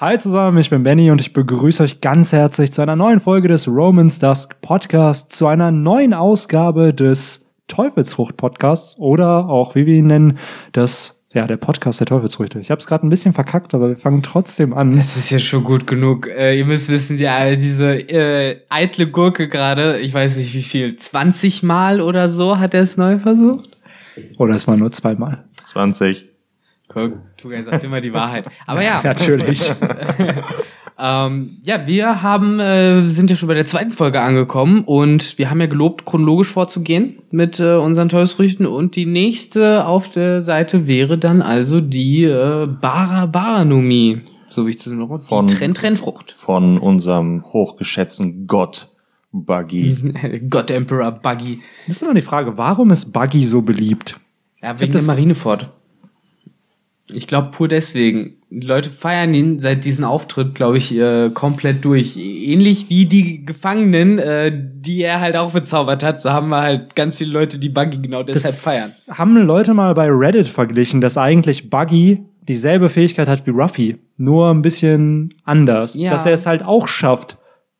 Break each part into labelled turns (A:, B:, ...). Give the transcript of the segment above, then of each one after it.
A: Hi zusammen, ich bin Benny und ich begrüße euch ganz herzlich zu einer neuen Folge des Romans Dusk Podcast, zu einer neuen Ausgabe des Teufelsfrucht Podcasts oder auch, wie wir ihn nennen, das ja, der Podcast der Teufelsfrüchte. Ich habe es gerade ein bisschen verkackt, aber wir fangen trotzdem an.
B: Das ist ja schon gut genug. Äh, ihr müsst wissen, ja, diese äh, eitle Gurke gerade, ich weiß nicht wie viel, 20 Mal oder so hat er es neu versucht?
A: Oder es war nur zweimal.
C: 20.
B: Tugay sagt immer die Wahrheit. Aber ja.
A: Natürlich.
B: ähm, ja, wir haben, äh, sind ja schon bei der zweiten Folge angekommen und wir haben ja gelobt, chronologisch vorzugehen mit äh, unseren Teufelsfrüchten und die nächste auf der Seite wäre dann also die äh, Bara Baranumie, so wie ich das noch
C: Von-
B: die Trenn Trennfrucht.
C: Von unserem hochgeschätzten Gott Buggy.
B: God Emperor Buggy.
A: Das ist immer die Frage, warum ist Buggy so beliebt?
B: Ja, wegen
A: das-
B: der Marineford. Ich glaube pur deswegen. Die Leute feiern ihn seit diesem Auftritt, glaube ich, äh, komplett durch. Ähnlich wie die Gefangenen, äh, die er halt auch bezaubert hat, so haben wir halt ganz viele Leute, die Buggy genau deshalb feiern.
A: Das haben Leute mal bei Reddit verglichen, dass eigentlich Buggy dieselbe Fähigkeit hat wie Ruffy, nur ein bisschen anders.
B: Ja.
A: Dass er es halt auch schafft,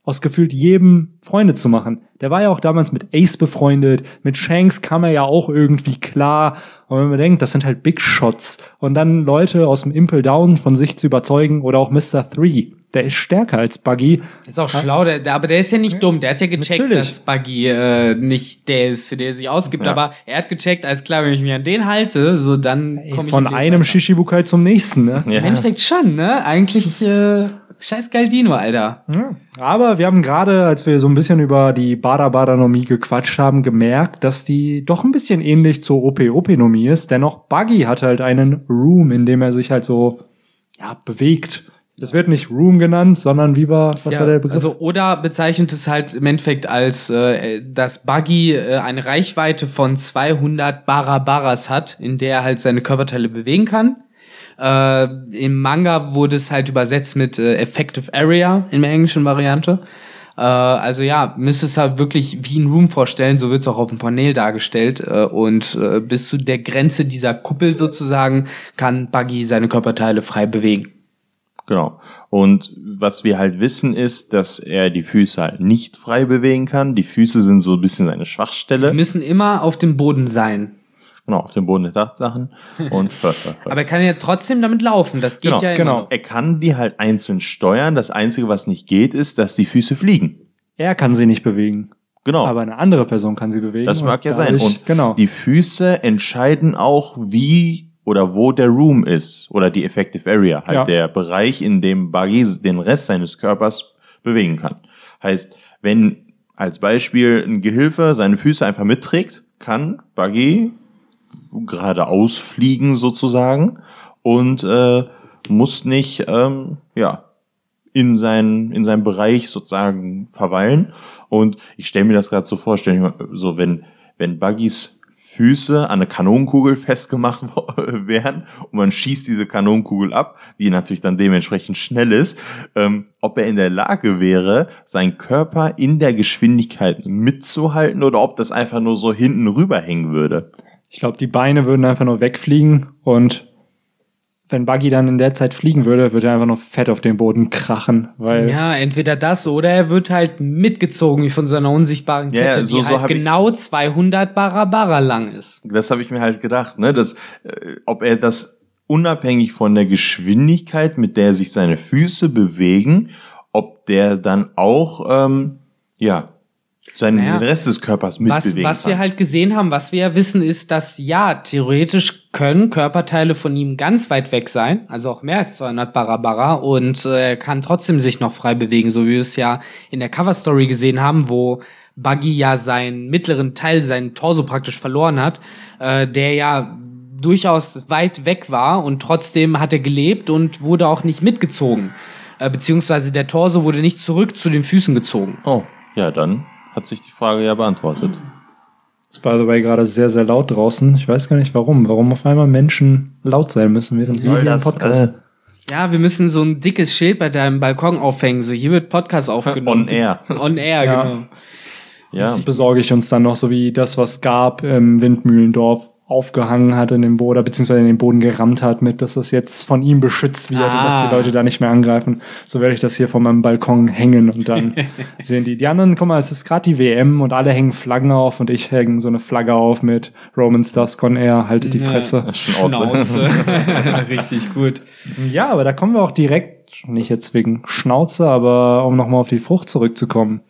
A: aus gefühlt jedem Freunde zu machen. Der war ja auch damals mit Ace befreundet, mit Shanks kam er ja auch irgendwie klar. Und wenn man denkt, das sind halt Big Shots. Und dann Leute aus dem Impel Down von sich zu überzeugen oder auch Mr. Three, der ist stärker als Buggy.
B: Ist auch schlau, der, der, aber der ist ja nicht dumm. Der hat ja gecheckt,
A: Natürlich.
B: dass Buggy äh, nicht der ist, für den er sich ausgibt.
C: Ja.
B: Aber er hat gecheckt, alles klar, wenn ich mich an den halte, so dann komm ich
A: Von einem
B: weiter.
A: Shishibukai zum nächsten, ne?
B: Im Endeffekt schon, ne? Eigentlich äh, scheiß Galdino, Alter.
A: Ja. Aber wir haben gerade, als wir so ein bisschen über die Bada-Bada-Nomie gequatscht haben, gemerkt, dass die doch ein bisschen ähnlich zur OP-OP-Nomie ist. Dennoch, Buggy hat halt einen Room, in dem er sich halt so, ja, bewegt. Das wird nicht Room genannt, sondern wie war, was
B: Ja,
A: war der Begriff?
B: Also Oda bezeichnet es halt im Endeffekt als, äh, dass Buggy äh, eine Reichweite von 200 Barabaras hat, in der er halt seine Körperteile bewegen kann. Äh, Im Manga wurde es halt übersetzt mit äh, Effective Area in der englischen Variante. Äh, also ja, müsste es halt wirklich wie ein Room vorstellen, so wird es auch auf dem Panel dargestellt. Äh, und äh, bis zu der Grenze dieser Kuppel sozusagen kann Buggy seine Körperteile frei bewegen.
C: Genau. Und was wir halt wissen ist, dass er die Füße halt nicht frei bewegen kann. Die Füße sind so ein bisschen seine
B: Die
C: Schwachstelle.
B: müssen immer auf dem Boden sein.
C: Genau, auf dem Boden der Tatsachen. Und
B: Aber er kann ja trotzdem damit laufen. Das geht
C: Genau,
B: ja immer.
A: genau.
B: noch.
C: er kann die halt einzeln steuern. Das Einzige, was nicht geht, ist, dass die Füße fliegen.
A: er kann sie nicht bewegen.
C: Genau.
A: Aber eine andere Person kann sie bewegen.
C: Das mag ja sein. Und
A: genau.
C: die Füße entscheiden auch, wie oder wo der Room ist oder die Effective Area, halt
A: Ja.
C: der Bereich, in dem Buggy den Rest seines Körpers bewegen kann. Heißt, wenn als Beispiel ein Gehilfe seine Füße einfach mitträgt, kann Buggy geradeaus fliegen sozusagen und äh, muss nicht ähm, ja in seinen in seinem Bereich sozusagen verweilen und ich stelle mir das gerade so vor, stell mir so wenn wenn Buggys Füße an eine Kanonenkugel festgemacht wären und man schießt diese Kanonenkugel ab, die natürlich dann dementsprechend schnell ist, ähm, ob er in der Lage wäre, seinen Körper in der Geschwindigkeit mitzuhalten oder ob das einfach nur so hinten rüberhängen würde.
A: Ich glaube, die Beine würden einfach nur wegfliegen und wenn Buggy dann in der Zeit fliegen würde, würde er einfach nur fett auf den Boden krachen, weil
B: Ja, entweder das oder er wird halt mitgezogen wie von seiner unsichtbaren Kette,
C: ja, so-
B: die
C: so
B: halt genau 200 Barabara lang ist.
C: Das habe ich mir halt gedacht, ne, dass äh, ob er das unabhängig von der Geschwindigkeit, mit der sich seine Füße bewegen, ob der dann auch ähm, ja seinen
B: Naja,
C: den Rest des Körpers
B: Was,
C: mitbewegen
B: was
C: kann.
B: wir halt gesehen haben, was wir ja wissen, ist, dass ja, theoretisch können Körperteile von ihm ganz weit weg sein, also auch mehr als 200 Barabara und äh, er kann trotzdem sich noch frei bewegen, so wie wir es ja in der Cover-Story gesehen haben, wo Buggy ja seinen mittleren Teil, seinen Torso praktisch verloren hat, äh, der ja durchaus weit weg war und trotzdem hat er gelebt und wurde auch nicht mitgezogen. Äh, beziehungsweise der Torso wurde nicht zurück zu den Füßen gezogen.
C: oh, ja, dann hat sich die Frage ja beantwortet.
A: ist by the way gerade sehr, sehr laut draußen. Ich weiß gar nicht warum. Warum auf einmal Menschen laut sein müssen, während wir hier im
C: das,
A: Podcast.
C: äh,
B: Ja, wir müssen so ein dickes Schild bei deinem Balkon aufhängen. So, hier wird Podcast aufgenommen.
C: On air.
B: On air,
A: Ja.
B: genau.
C: Ja,
A: Das besorge ich uns dann noch, so wie das, was gab im Windmühlendorf. Aufgehangen hat in den Boden, beziehungsweise in den Boden gerammt hat, mit, dass das jetzt von ihm beschützt wird ah. und dass die ah. Leute da nicht mehr angreifen. So werde ich das hier von meinem Balkon hängen und dann sehen die. Die anderen, guck mal, es ist gerade die WM und alle hängen Flaggen auf und ich hänge so eine Flagge auf mit Roman Stars Con Air, haltet die Fresse.
B: Schnauze. Richtig gut.
A: Ja, aber da kommen wir auch direkt, nicht jetzt wegen Schnauze, aber um nochmal auf die Frucht zurückzukommen.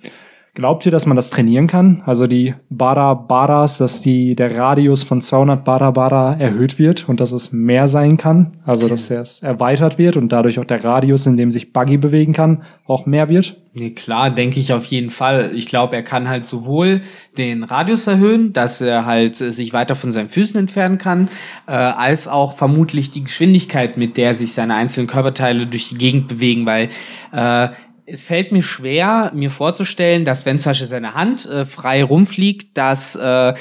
A: Glaubt ihr, dass man das trainieren kann? Also die Bara Baras, dass die, der Radius von 200 Bara Bara erhöht wird und dass es mehr sein kann? Also dass es erweitert wird und dadurch auch der Radius, in dem sich Buggy bewegen kann, auch mehr wird?
B: Nee, klar, denke ich auf jeden Fall. Ich glaube, er kann halt sowohl den Radius erhöhen, dass er halt äh, sich weiter von seinen Füßen entfernen kann, äh, als auch vermutlich die Geschwindigkeit, mit der sich seine einzelnen Körperteile durch die Gegend bewegen, weil äh, es fällt mir schwer, mir vorzustellen, dass wenn zum Beispiel seine Hand äh, frei rumfliegt, dass äh,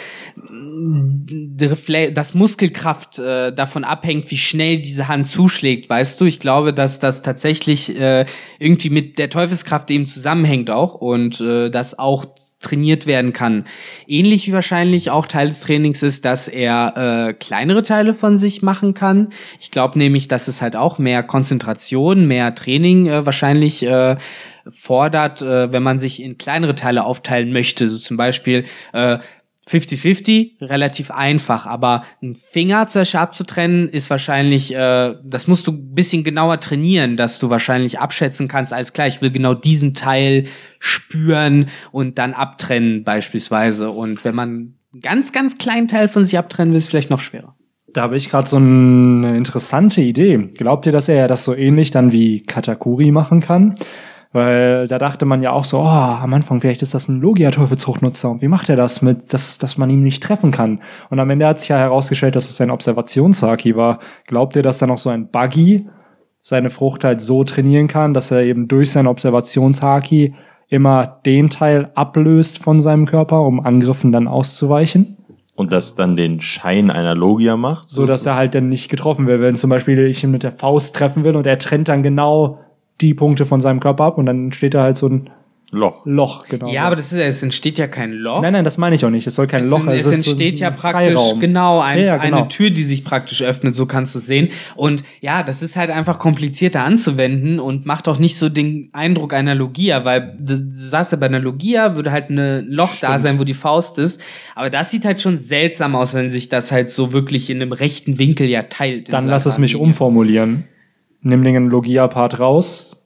B: das Muskelkraft äh, davon abhängt, wie schnell diese Hand zuschlägt, weißt du? Ich glaube, dass das tatsächlich äh, irgendwie mit der Teufelskraft eben zusammenhängt auch und äh, das auch trainiert werden kann. Ähnlich wie wahrscheinlich auch Teil des Trainings ist, dass er äh, kleinere Teile von sich machen kann. Ich glaube nämlich, dass es halt auch mehr Konzentration, mehr Training äh, wahrscheinlich äh, fordert, äh, wenn man sich in kleinere Teile aufteilen möchte. So zum Beispiel äh, 50-50, relativ einfach, aber ein Finger zum Beispiel abzutrennen ist wahrscheinlich, äh, das musst du ein bisschen genauer trainieren, dass du wahrscheinlich abschätzen kannst, als klar, ich will genau diesen Teil spüren und dann abtrennen beispielsweise. Und wenn man einen ganz, ganz kleinen Teil von sich abtrennen will, ist es vielleicht noch schwerer.
A: Da habe ich gerade so eine interessante Idee. Glaubt ihr, dass er das so ähnlich dann wie Katakuri machen kann? Weil da dachte man ja auch so, oh, am Anfang vielleicht ist das ein Logia-Teufelshochnnutzer. Und wie macht er das mit, dass, dass man ihn nicht treffen kann? Und am Ende hat sich ja herausgestellt, dass es sein Observationshaki war. Glaubt ihr, dass dann auch so ein Buggy seine Frucht halt so trainieren kann, dass er eben durch sein Observationshaki immer den Teil ablöst von seinem Körper, um Angriffen dann auszuweichen?
C: Und das dann den Schein einer Logia macht?
A: So, dass er halt dann nicht getroffen wird. Wenn zum Beispiel ich ihn mit der Faust treffen will und er trennt dann genau die Punkte von seinem Körper ab und dann steht da halt so ein
C: Loch.
A: Loch, genau.
B: Ja, aber das ist, es entsteht ja kein Loch.
A: Nein, nein, das meine ich auch nicht. Es soll kein
B: es
A: Loch
B: sein. Es, es entsteht ja praktisch, Freiraum. genau, ein, ja, ja, genau, eine Tür, die sich praktisch öffnet, so kannst du es sehen. Und ja, das ist halt einfach komplizierter anzuwenden und macht auch nicht so den Eindruck einer Logia, weil du, du sagst ja, bei einer Logia würde halt ein Loch Stimmt. da sein, wo die Faust ist. Aber das sieht halt schon seltsam aus, wenn sich das halt so wirklich in einem rechten Winkel ja teilt.
A: Dann lass es mich umformulieren. Nimm den Logia-Part raus,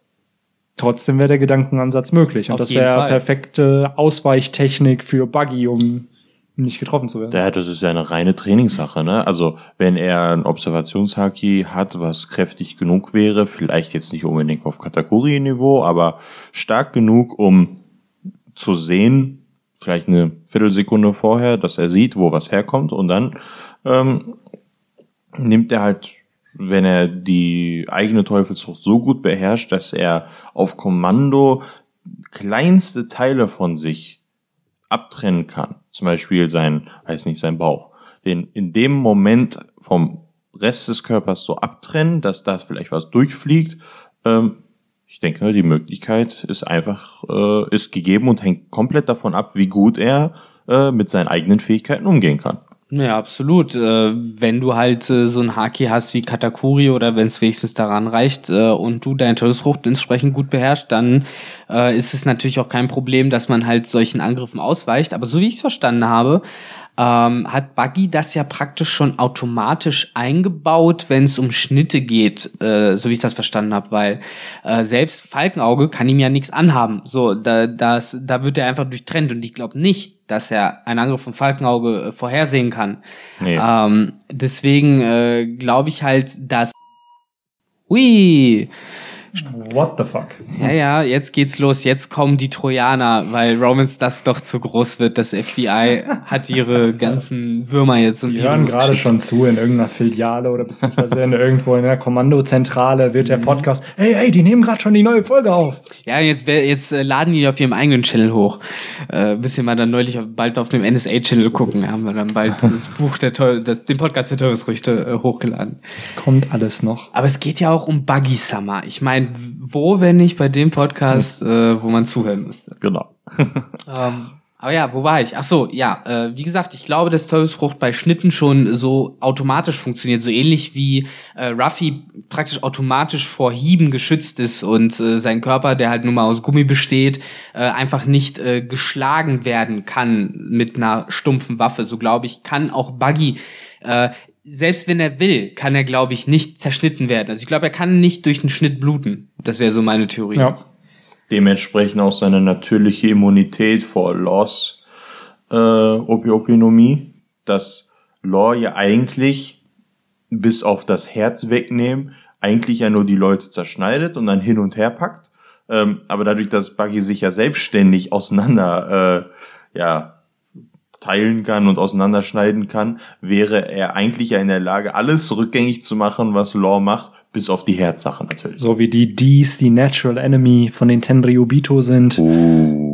A: trotzdem wäre der Gedankenansatz möglich. Und Auf das wäre perfekte Ausweichtechnik für Buggy, um nicht getroffen zu werden.
C: Ja, das ist ja eine reine Trainingssache, ne? Also, wenn er ein Observationshaki hat, was kräftig genug wäre, vielleicht jetzt nicht unbedingt auf Kategorie-Niveau, aber stark genug, um zu sehen, vielleicht eine Viertelsekunde vorher, dass er sieht, wo was herkommt und dann ähm, nimmt er halt wenn er die eigene Teufelsfrucht so gut beherrscht, dass er auf Kommando kleinste Teile von sich abtrennen kann. Zum Beispiel sein, weiß nicht, sein Bauch. Den in dem Moment vom Rest des Körpers so abtrennen, dass da vielleicht was durchfliegt. Ähm, ich denke, die Möglichkeit ist einfach, äh, ist gegeben und hängt komplett davon ab, wie gut er äh, mit seinen eigenen Fähigkeiten umgehen kann.
B: Ja, absolut. Äh, wenn du halt äh, so ein Haki hast wie Katakuri oder wenn es wenigstens daran reicht äh, und du deine Todesfrucht entsprechend gut beherrschst, dann ist es natürlich auch kein Problem, dass man halt solchen Angriffen ausweicht. Aber so wie ich es verstanden habe, ähm, hat Buggy das ja praktisch schon automatisch eingebaut, wenn es um Schnitte geht, äh, so wie ich das verstanden habe, weil äh, selbst Falkenauge kann ihm ja nichts anhaben. So, da, das, da wird er einfach durchtrennt und ich glaube nicht, dass er einen Angriff von Falkenauge äh, vorhersehen kann. Nee. Ähm, deswegen äh, glaube ich halt, dass Hui,
A: What the fuck?
B: Ja, ja, jetzt geht's los. Jetzt kommen die Trojaner, weil Romans das doch zu groß wird. Das FBI hat ihre ganzen Würmer jetzt
A: und Die hören gerade schon zu in irgendeiner Filiale oder beziehungsweise in irgendwo in der Kommandozentrale wird der mhm. Podcast. Hey, hey, die nehmen gerade schon die neue Folge auf.
B: Ja, jetzt, jetzt äh, laden die auf ihrem eigenen Channel hoch. Äh, bis wir mal dann neulich bald auf dem NSA-Channel gucken, haben wir dann bald das Buch der Teufel, das, den Podcast der Teufelsrüchte äh, hochgeladen.
A: Es kommt alles noch.
B: Aber es geht ja auch um Buggy Summer. Ich meine, wo, wenn nicht bei dem Podcast, äh, wo man zuhören müsste.
C: Genau.
B: ähm, Aber ja, wo war ich? Ach so, ja. Äh, wie gesagt, ich glaube, dass Teufelsfrucht bei Schnitten schon so automatisch funktioniert, so ähnlich wie äh, Ruffy praktisch automatisch vor Hieben geschützt ist und äh, sein Körper, der halt nur mal aus Gummi besteht, äh, einfach nicht äh, geschlagen werden kann mit einer stumpfen Waffe. So glaube ich, kann auch Buggy äh, selbst wenn er will, kann er, glaube ich, nicht zerschnitten werden. Also ich glaube, er kann nicht durch einen Schnitt bluten. Das wäre so meine Theorie.
A: Ja.
C: Dementsprechend auch seine natürliche Immunität vor Laws äh, Opiopinomie, dass Law ja eigentlich bis auf das Herz wegnehmen, eigentlich ja nur die Leute zerschneidet und dann hin und her packt. Ähm, aber dadurch, dass Buggy sich ja selbstständig auseinander äh, ja, teilen kann und auseinanderschneiden kann, wäre er eigentlich ja in der Lage, alles rückgängig zu machen, was Law macht, bis auf die Herzsache natürlich.
A: So wie die Ds die Natural Enemy von den Tenryubito sind,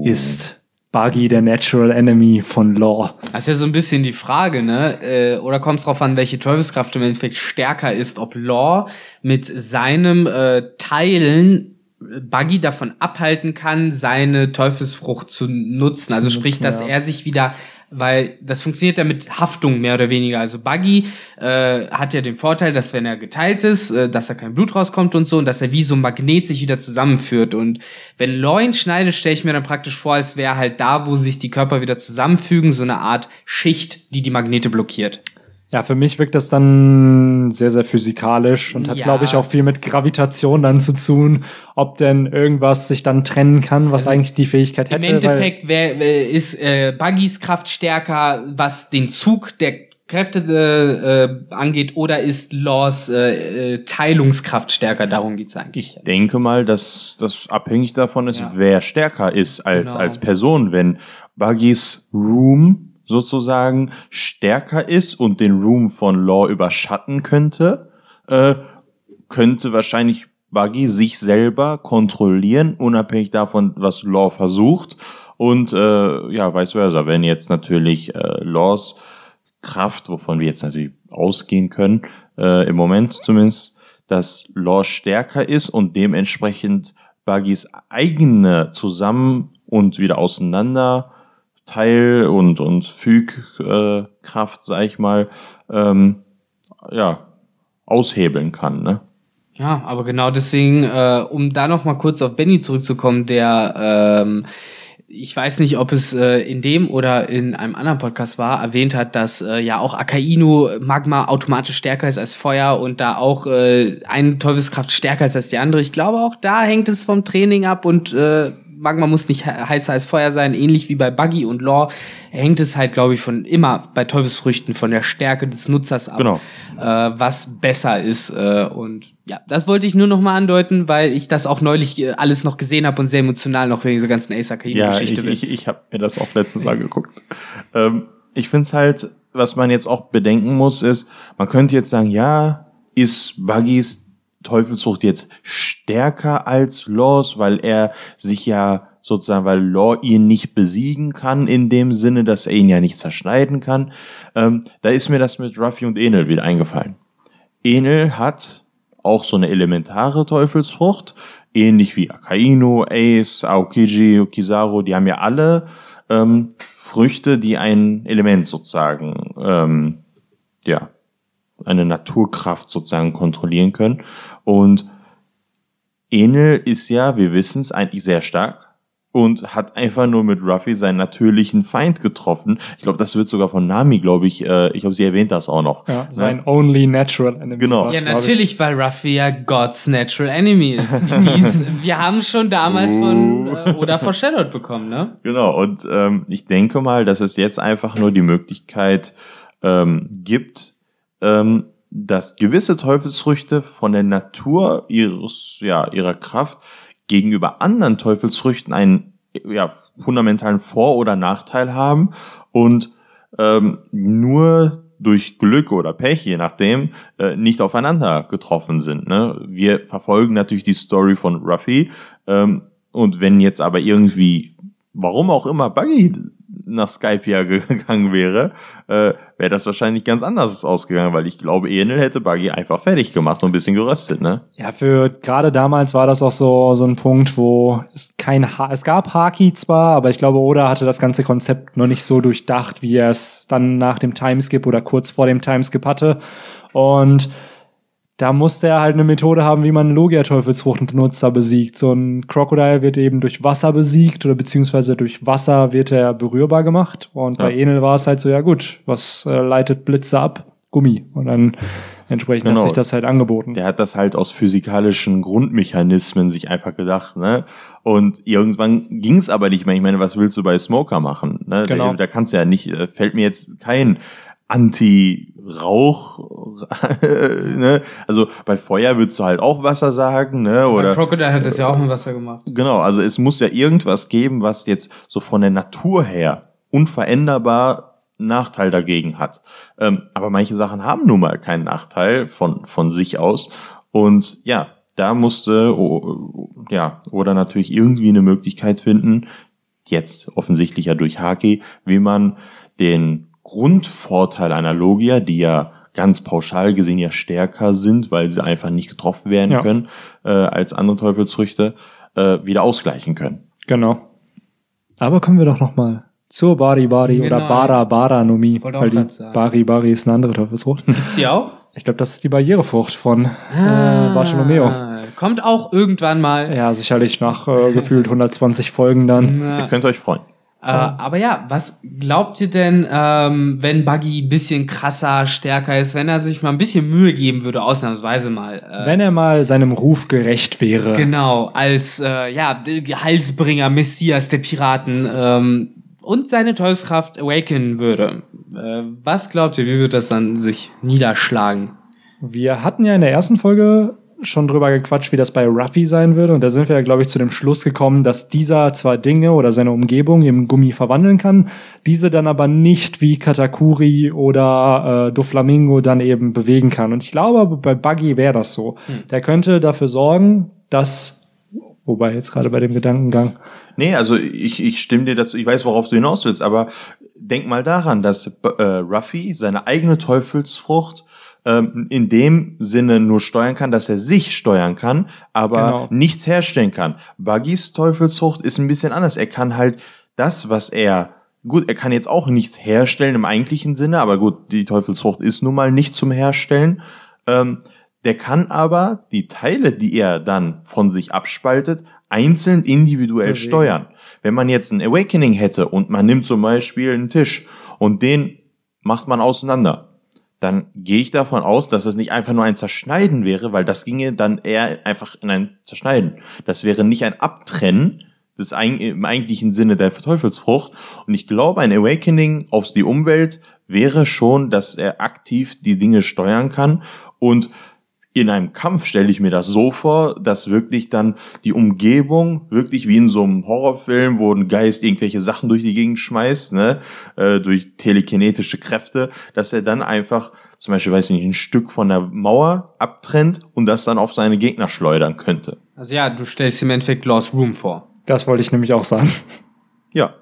A: ist Buggy der Natural Enemy von Law.
B: Das ist ja so ein bisschen die Frage, ne? Äh, oder kommt es darauf an, welche Teufelskraft im Endeffekt stärker ist, ob Law mit seinem äh, Teilen Buggy davon abhalten kann, seine Teufelsfrucht zu nutzen. Also
A: Zu
B: sprich,
A: nutzen,
B: dass
A: ja.
B: er sich wieder, weil das funktioniert ja mit Haftung mehr oder weniger. Also Buggy äh, hat ja den Vorteil, dass wenn er geteilt ist, äh, dass da kein Blut rauskommt und so und dass er wie so ein Magnet sich wieder zusammenführt. Und wenn Law ihn schneidet, stelle ich mir dann praktisch vor, als wäre halt da, wo sich die Körper wieder zusammenfügen, so eine Art Schicht, die die Magnete blockiert.
A: Ja, für mich wirkt das dann sehr, sehr physikalisch und hat,
B: Ja.
A: glaube ich, auch viel mit Gravitation dann zu tun, ob denn irgendwas sich dann trennen kann, was
B: Also
A: eigentlich die Fähigkeit
B: Im
A: hätte.
B: Endeffekt wär, äh, ist äh, Buggys Kraft stärker, was den Zug der Kräfte äh, äh, angeht, oder ist Laws äh, äh, Teilungskraft stärker? Darum geht's eigentlich.
C: Ich denke mal, dass das abhängig davon ist,
B: Ja.
C: wer stärker ist als,
B: Genau.
C: als Person. Wenn Buggys Room sozusagen stärker ist und den Room von Law überschatten könnte, äh, könnte wahrscheinlich Buggy sich selber kontrollieren, unabhängig davon, was Law versucht. Und äh, ja, vice versa. Wenn jetzt natürlich äh, Laws Kraft, wovon wir jetzt natürlich ausgehen können, äh, im Moment zumindest, dass Law stärker ist und dementsprechend Buggys eigene zusammen und wieder auseinander Teil und und Fügkraft, äh, sag ich mal, ähm, ja aushebeln kann. Ne?
B: Ja, aber genau deswegen, äh, um da noch mal kurz auf Benny zurückzukommen, der ähm, ich weiß nicht, ob es äh, in dem oder in einem anderen Podcast war, erwähnt hat, dass äh, ja auch Akainu Magma automatisch stärker ist als Feuer und da auch äh, eine Teufelskraft stärker ist als die andere. Ich glaube, auch da hängt es vom Training ab und äh, Magma muss nicht he- heißer als Feuer sein, ähnlich wie bei Buggy und Law hängt es halt, glaube ich, von immer bei Teufelsfrüchten von der Stärke des Nutzers ab,
C: Genau.
B: äh, was besser ist. Äh, und ja, das wollte ich nur noch mal andeuten, weil ich das auch neulich äh, alles noch gesehen habe und sehr emotional noch wegen dieser ganzen Ace
C: Ja,
B: Akainu-Geschichte
C: ich,
B: bin.
C: ich, ich habe mir das auch letztens angeguckt. Ähm, ich finde es halt, was man jetzt auch bedenken muss, ist, man könnte jetzt sagen, ja, ist Buggys Teufelsfrucht jetzt stärker als Laws, weil er sich ja sozusagen, weil Law ihn nicht besiegen kann, in dem Sinne, dass er ihn ja nicht zerschneiden kann. Ähm, da ist mir das mit Ruffy und Enel wieder eingefallen. Enel hat auch so eine elementare Teufelsfrucht, ähnlich wie Akainu, Ace, Aokiji, Kizaru, die haben ja alle ähm, Früchte, die ein Element sozusagen, ähm, ja, eine Naturkraft sozusagen kontrollieren können. Und Enel ist ja, wir wissen es, eigentlich sehr stark und hat einfach nur mit Ruffy seinen natürlichen Feind getroffen. Ich glaube, das wird sogar von Nami, glaube ich, äh, ich glaube, sie erwähnt das auch noch.
A: Ja, sein
C: Ne?
A: only natural enemy.
C: Genau.
B: ja, natürlich, weil Ruffy ja God's Natural Enemy ist. Die, die's, wir haben schon damals von äh, Oda foreshadowed bekommen, ne?
C: Genau, und ähm, ich denke mal, dass es jetzt einfach nur die Möglichkeit ähm, gibt, ähm, dass gewisse Teufelsfrüchte von der Natur ihres, ja, ihrer Kraft gegenüber anderen Teufelsfrüchten einen ja, fundamentalen Vor- oder Nachteil haben und ähm, nur durch Glück oder Pech, je nachdem, äh, nicht aufeinander getroffen sind. Ne? Wir verfolgen natürlich die Story von Ruffy ähm, und wenn jetzt aber irgendwie, warum auch immer, Buggy nach Skype ja gegangen wäre, äh, wäre das wahrscheinlich ganz anders ausgegangen, weil ich glaube, Enel hätte Buggy einfach fertig gemacht und ein bisschen geröstet, ne?
A: Ja, für gerade damals war das auch so so ein Punkt, wo es kein ha es gab Haki zwar, aber ich glaube, Oda hatte das ganze Konzept noch nicht so durchdacht, wie er es dann nach dem Timeskip oder kurz vor dem Timeskip hatte. Und da musste er halt eine Methode haben, wie man Logia-Teufelsfrucht-Nutzer besiegt. So ein Crocodile wird eben durch Wasser besiegt oder beziehungsweise durch Wasser wird er berührbar gemacht. Und
C: Ja.
A: bei Enel war es halt so, ja gut, was äh, leitet Blitze ab? Gummi. Und dann entsprechend
C: Genau.
A: hat sich das halt angeboten.
C: Der hat das halt aus physikalischen Grundmechanismen sich einfach gedacht, ne? Und irgendwann ging es aber nicht mehr. Ich meine, was willst du bei Smoker machen? Ne?
A: Genau.
C: Da, da kannst du ja nicht, äh, fällt mir jetzt kein Anti-Rauch, ne? Also bei Feuer würdest du halt auch Wasser sagen, ne?
B: Bei
C: Oder
B: Crocodile hat das ja auch mit Wasser gemacht.
C: Genau, also es muss ja irgendwas geben, was jetzt so von der Natur her unveränderbar Nachteil dagegen hat. Ähm, aber manche Sachen haben nun mal keinen Nachteil von, von sich aus. Und ja, da musste, oh, ja, oder natürlich irgendwie eine Möglichkeit finden, jetzt offensichtlich ja durch Haki, wie man den Grundvorteil einer Logia, die ja ganz pauschal gesehen ja stärker sind, weil sie einfach nicht getroffen werden
A: Ja.
C: können äh, als andere Teufelsfrüchte, äh, wieder ausgleichen können.
A: Genau. Aber kommen wir doch noch mal zur Bari Bari
B: Genau.
A: oder Bara Bara Nomi. Weil die. Bari Bari ist eine andere Teufelsfrucht.
B: Gibt's die auch?
A: Ich glaube, das ist die Barrierefrucht von
B: Ah.
A: äh, Bartolomeo.
B: Kommt auch irgendwann mal.
A: Ja, sicherlich nach äh, gefühlt 120 Folgen dann.
B: Na,
C: Ihr könnt euch freuen.
B: Äh, aber ja, was glaubt ihr denn, ähm, wenn Buggy ein bisschen krasser, stärker ist, wenn er sich mal ein bisschen Mühe geben würde, ausnahmsweise mal? Äh,
A: Wenn er mal seinem Ruf gerecht wäre.
B: Genau, als äh, ja, Halsbringer, Messias der Piraten ähm, und seine Teufelskraft awaken würde. Äh, was glaubt ihr, wie wird das dann sich niederschlagen?
A: Wir hatten ja in der ersten Folge schon drüber gequatscht, wie das bei Ruffy sein würde. Und da sind wir ja, glaube ich, zu dem Schluss gekommen, dass dieser zwar Dinge oder seine Umgebung im Gummi verwandeln kann, diese dann aber nicht wie Katakuri oder äh, Doflamingo dann eben bewegen kann. Und ich glaube, bei Buggy wäre das so. Der könnte dafür sorgen, dass, wobei jetzt gerade bei dem Gedankengang,
C: Nee, also ich, ich stimme dir dazu, ich weiß, worauf du hinaus willst, aber denk mal daran, dass äh, Ruffy seine eigene Teufelsfrucht ähm, in dem Sinne nur steuern kann, dass er sich steuern kann, aber
A: Genau.
C: nichts herstellen kann. Buggys Teufelsfrucht ist ein bisschen anders. Er kann halt das, was er Gut, er kann jetzt auch nichts herstellen im eigentlichen Sinne, aber gut, die Teufelsfrucht ist nun mal nicht zum Herstellen. Ähm, der kann aber die Teile, die er dann von sich abspaltet, einzeln individuell
A: Bewegen.
C: steuern. Wenn man jetzt ein Awakening hätte und man nimmt zum Beispiel einen Tisch und den macht man auseinander, dann gehe ich davon aus, dass es nicht einfach nur ein Zerschneiden wäre, weil das ginge dann eher einfach in ein Zerschneiden. Das wäre nicht ein Abtrennen des im eigentlichen Sinne der Teufelsfrucht. Und ich glaube, ein Awakening auf die Umwelt wäre schon, dass er aktiv die Dinge steuern kann und in einem Kampf stelle ich mir das so vor, dass wirklich dann die Umgebung wirklich wie in so einem Horrorfilm, wo ein Geist irgendwelche Sachen durch die Gegend schmeißt, ne, äh, durch telekinetische Kräfte, dass er dann einfach zum Beispiel, weiß ich nicht, ein Stück von der Mauer abtrennt und das dann auf seine Gegner schleudern könnte.
B: Also ja, du stellst im Endeffekt Lost Room vor.
A: das wollte ich nämlich auch sagen.
C: Ja.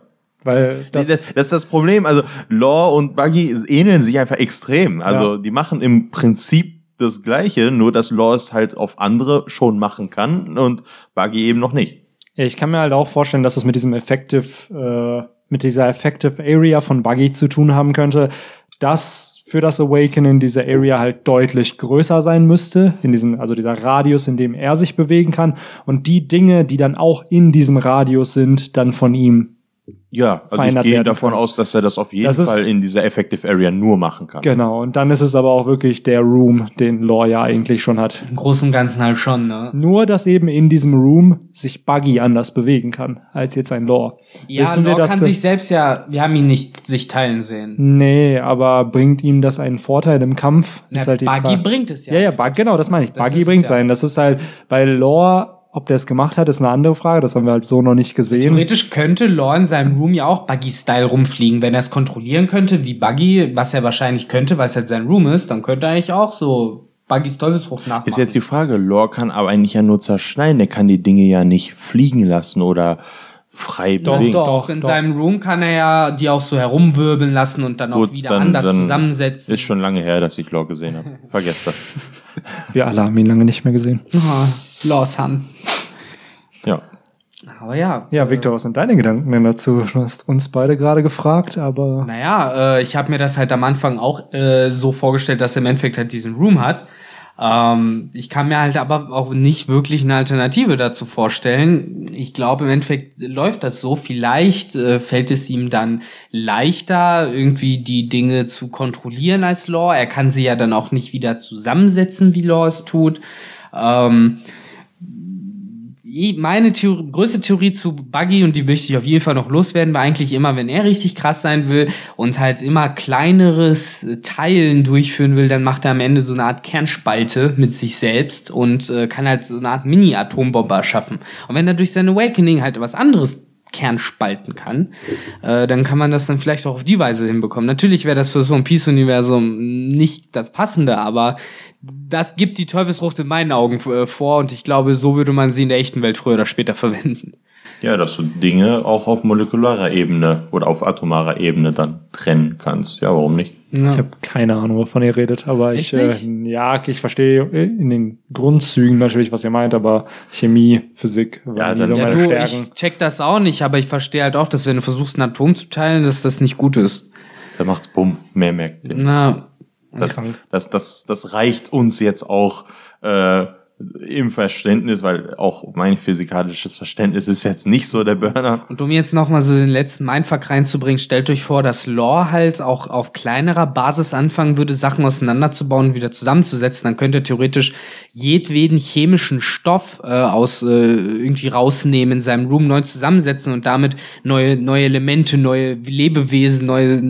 A: Weil
C: Das,
A: das,
C: das, das ist das Problem. Also Law und Buggy ähneln sich einfach extrem. Also
A: Ja.
C: die machen im Prinzip das Gleiche, nur dass Law es halt auf andere schon machen kann und Buggy eben noch nicht.
A: Ich kann mir halt auch vorstellen, dass es mit diesem Effective, äh, mit dieser Effective Area von Buggy zu tun haben könnte, dass für das Awakening diese Area halt deutlich größer sein müsste, in diesem, also dieser Radius, in dem er sich bewegen kann und die Dinge, die dann auch in diesem Radius sind, dann von ihm.
C: Ja, also ich gehe davon
A: können.
C: aus, dass er das auf jeden
A: Das
C: Fall in dieser Effective Area nur machen kann.
A: Genau. Und dann ist es aber auch wirklich der Room, den Lore ja eigentlich schon hat.
B: Im Großen und Ganzen halt schon, ne?
A: Nur, dass eben in diesem Room sich Buggy anders bewegen kann, als jetzt ein Lore.
B: Ja,
A: Wissen wir,
B: Lore
A: dass
B: kann sich selbst ja, wir haben ihn nicht sich teilen sehen.
A: Nee, aber bringt ihm das einen Vorteil im Kampf?
B: Na,
A: Ist halt die
B: Buggy
A: Frage.
B: bringt es ja.
A: Ja, ja, Bug, genau, das meine ich.
B: Das
A: Buggy
B: ist es
A: bringt
B: ja.
A: sein. Das ist halt bei Lore, ob der es gemacht hat, ist eine andere Frage. Das haben wir halt so noch nicht gesehen.
B: Theoretisch könnte Lore in seinem Room ja auch Buggy-Style rumfliegen. Wenn er es kontrollieren könnte, wie Buggy, was er wahrscheinlich könnte, weil es halt sein Room ist, dann könnte er eigentlich auch so Buggys Teufelsfrucht nachmachen.
C: Ist jetzt die Frage, Lore kann aber eigentlich ja nur zerschneiden, er kann die Dinge ja nicht fliegen lassen oder frei
B: Doch,
C: bewegen.
B: doch,
A: Doch,
B: In
A: doch.
B: seinem Room kann er ja die auch so herumwirbeln lassen und dann auch
C: Gut,
B: wieder
C: dann-
B: anders
C: dann
B: zusammensetzen.
C: Ist schon lange her, dass ich Law gesehen habe. Vergesst das.
A: Wir alle haben ihn lange nicht mehr gesehen.
B: Oh, Lost Han.
C: Ja.
B: Aber ja.
A: Ja, Victor, was sind deine Gedanken denn dazu? Du hast uns beide gerade gefragt, aber
B: Naja, äh, ich habe mir das halt am Anfang auch äh, so vorgestellt, dass er im Endeffekt halt diesen Room hat. Ähm, ich kann mir halt aber auch nicht wirklich eine Alternative dazu vorstellen. Ich glaube, im Endeffekt läuft das so. Vielleicht äh, fällt es ihm dann leichter, irgendwie die Dinge zu kontrollieren als Law. Er kann sie ja dann auch nicht wieder zusammensetzen, wie Law es tut. Ähm, meine Theorie, größte Theorie zu Buggy und die möchte ich auf jeden Fall noch loswerden, war eigentlich immer, wenn er richtig krass sein will und halt immer kleineres äh, Teilen durchführen will, dann macht er am Ende so eine Art Kernspalte mit sich selbst und äh, kann halt so eine Art Mini-Atombombe erschaffen. Und wenn er durch sein Awakening halt was anderes Kernspalten kann, äh, dann kann man das dann vielleicht auch auf die Weise hinbekommen. Natürlich wäre das für so ein Peace-Universum nicht das Passende, aber das gibt die Teufelsfrucht in meinen Augen äh, vor und ich glaube, so würde man sie in der echten Welt früher oder später verwenden.
C: Ja, dass du Dinge auch auf molekularer Ebene oder auf atomarer Ebene dann trennen kannst. Ja, warum nicht?
A: Ich habe keine Ahnung, wovon ihr redet. Aber ich,
B: Echt
A: äh, ja, ich verstehe in den Grundzügen natürlich, was ihr meint, aber Chemie, Physik waren
C: Ja,
A: so
B: Ja,
A: meine
B: du,
A: Stärken.
B: ich check das auch nicht, aber ich verstehe halt auch, dass wenn du versuchst, ein Atom zu teilen, dass das nicht gut ist.
C: Da macht's bumm, mehr merkt ihr.
B: Na,
C: Das, das, das, das reicht uns jetzt auch äh, im Verständnis, weil auch mein physikalisches Verständnis ist jetzt nicht so der Burner.
B: Und um jetzt nochmal so den letzten Mindfuck reinzubringen, stellt euch vor, dass Lore halt auch auf kleinerer Basis anfangen würde, Sachen auseinanderzubauen und wieder zusammenzusetzen. Dann könnte er theoretisch jedweden chemischen Stoff äh, aus äh, irgendwie rausnehmen, in seinem Room neu zusammensetzen und damit neue, neue Elemente, neue Lebewesen, neue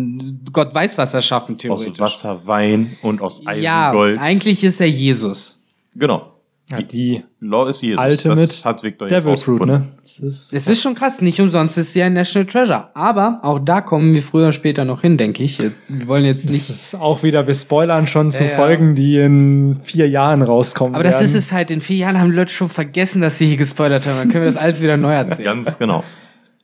B: Gott weiß was erschaffen, theoretisch.
C: Aus Wasser, Wein und aus Eisen,
B: ja,
C: Gold.
B: eigentlich ist er Jesus.
C: Genau.
A: Ja, die
C: Law ist Jesus.
A: Ultimate
C: das hat Victor jetzt
A: Devil Fruit,
C: rausgefunden.
A: ne? Das ist,
B: Es ist schon krass, nicht umsonst ist sie ein National Treasure. Aber auch da kommen wir früher oder später noch hin, denke ich. Wir wollen jetzt
A: das
B: nicht
A: ist auch wieder, wir spoilern schon zu
B: Ja, ja.
A: Folgen, die in vier Jahren rauskommen
B: Aber das
A: werden.
B: ist es halt, in vier Jahren haben die Leute schon vergessen, dass sie hier gespoilert haben. Dann können wir das alles wieder neu erzählen.
C: Ganz genau.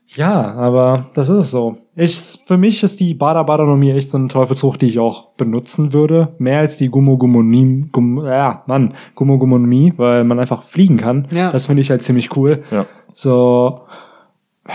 A: Ja, aber das ist es so. Ich, für mich ist die Bada Badanomie echt so eine Teufelsfrucht, die ich auch benutzen würde. Mehr als die Gummogumonie, Gum, ja, Mann, Gummogumonomie, weil man einfach fliegen kann.
B: Ja.
A: Das finde ich halt ziemlich cool.
C: Ja.
A: So,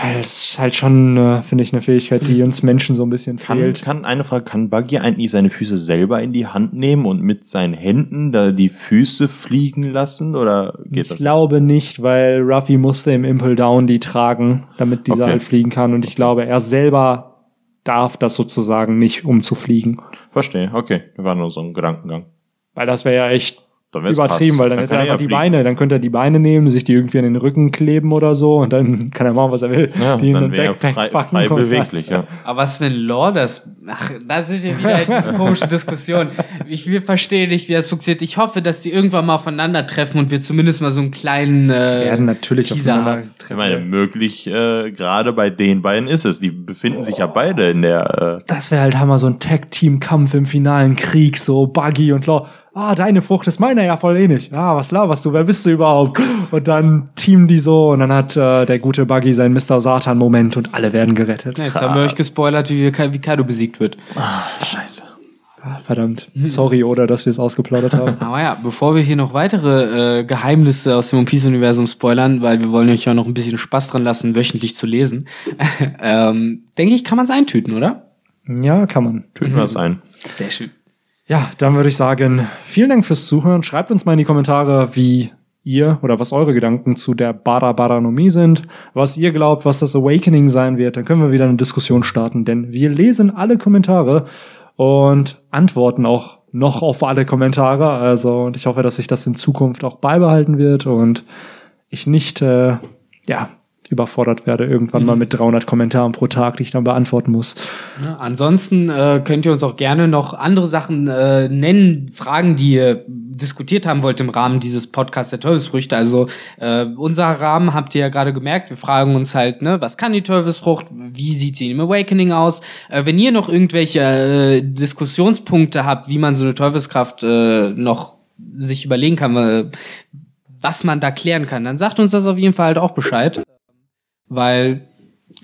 A: weil es ist halt schon, äh, finde ich, eine Fähigkeit, die uns Menschen so ein bisschen
C: Kann,
A: fehlt.
C: kann eine Frage, kann Buggy eigentlich seine Füße selber in die Hand nehmen und mit seinen Händen da die Füße fliegen lassen? Oder geht
A: ich
C: das?
A: glaube nicht, weil Ruffy musste im Impel Down die tragen, damit dieser
C: Okay.
A: halt fliegen kann. Und ich glaube, er selber darf das sozusagen nicht, um zu fliegen.
C: Verstehe, okay. War nur so ein Gedankengang.
A: Weil das wäre ja echt übertrieben,
C: krass.
A: weil dann, hätte
C: kann
A: er einfach die. Beine, dann könnte er die Beine nehmen, sich die irgendwie an den Rücken kleben oder so und dann kann er machen, was er will.
C: Ja,
A: die in
C: dann
A: den
C: wäre er
A: Backpack
C: frei,
A: packen
C: frei beweglich, ja.
B: Aber was, wenn Lore das, ach, da sind wir wieder in dieser komischen Diskussion. Ich, wir verstehen nicht, wie das funktioniert. Ich hoffe, dass die irgendwann mal aufeinandertreffen und wir zumindest mal so einen kleinen,
A: Die
B: äh,
A: werden natürlich
B: Teaser haben.
C: Ich meine, möglich, äh, gerade bei den beiden ist es. Die befinden sich ja beide in der, äh,
A: Das wäre halt Hammer, so ein Tag-Team-Kampf im finalen Krieg, so Buggy und Law. Ah, deine Frucht ist meiner, ja voll ähnlich. Ah, was laberst du? Wer bist du überhaupt? Und dann teamen die so und dann hat äh, der gute Buggy seinen Mr. Satan-Moment und alle werden gerettet.
B: Ja, jetzt haben wir euch gespoilert, wie, wie Kaido besiegt wird.
C: Scheiße.
A: Ah, verdammt. Sorry, oder, dass wir es ausgeplaudert haben.
B: Aber ja, bevor wir hier noch weitere äh, Geheimnisse aus dem One Piece-Universum spoilern, weil wir wollen euch ja noch ein bisschen Spaß dran lassen, wöchentlich zu lesen, ähm, denke ich, kann man es eintüten, oder?
A: ja, kann man.
C: Tüten wir das ein.
B: Sehr schön.
A: Ja, dann würde ich sagen, vielen Dank fürs Zuhören. Schreibt uns mal in die Kommentare, wie ihr oder was eure Gedanken zu der Bada Badanomie sind, was ihr glaubt, was das Awakening sein wird. Dann können wir wieder eine Diskussion starten, denn wir lesen alle Kommentare und antworten auch noch auf alle Kommentare. Also, und ich hoffe, dass sich das in Zukunft auch beibehalten wird und ich nicht, äh, ja, überfordert werde irgendwann mal mit 300 Kommentaren pro Tag, die ich dann beantworten muss.
B: Ja, ansonsten äh, könnt ihr uns auch gerne noch andere Sachen äh, nennen, Fragen, die ihr diskutiert haben wollt im Rahmen dieses Podcasts der Teufelsfrüchte. Also äh, unser Rahmen habt ihr ja gerade gemerkt. Wir fragen uns halt, ne, was kann die Teufelsfrucht? Wie sieht sie im Awakening aus? Äh, wenn ihr noch irgendwelche äh, Diskussionspunkte habt, wie man so eine Teufelskraft äh, noch sich überlegen kann, äh, was man da klären kann, dann sagt uns das auf jeden Fall halt auch Bescheid. Weil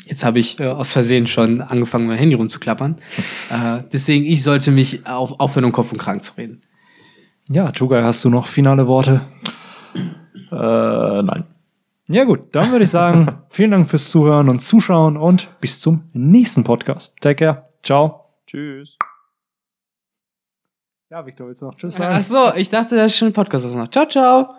B: Jetzt habe ich äh, aus Versehen schon angefangen, mein Handy rumzuklappern. äh, deswegen, ich sollte mich auf, aufhören, um Kopf und Kragen zu reden.
A: Ja, Tugai, hast du noch finale Worte?
C: Äh, nein.
A: Ja gut, dann würde ich sagen, vielen Dank fürs Zuhören und Zuschauen und bis zum nächsten Podcast. Take care. Ciao.
C: Tschüss.
A: Ja, Victor, willst du noch Tschüss
B: Ach so, ich dachte, das ist schon ein Podcast, machst. Ciao, ciao.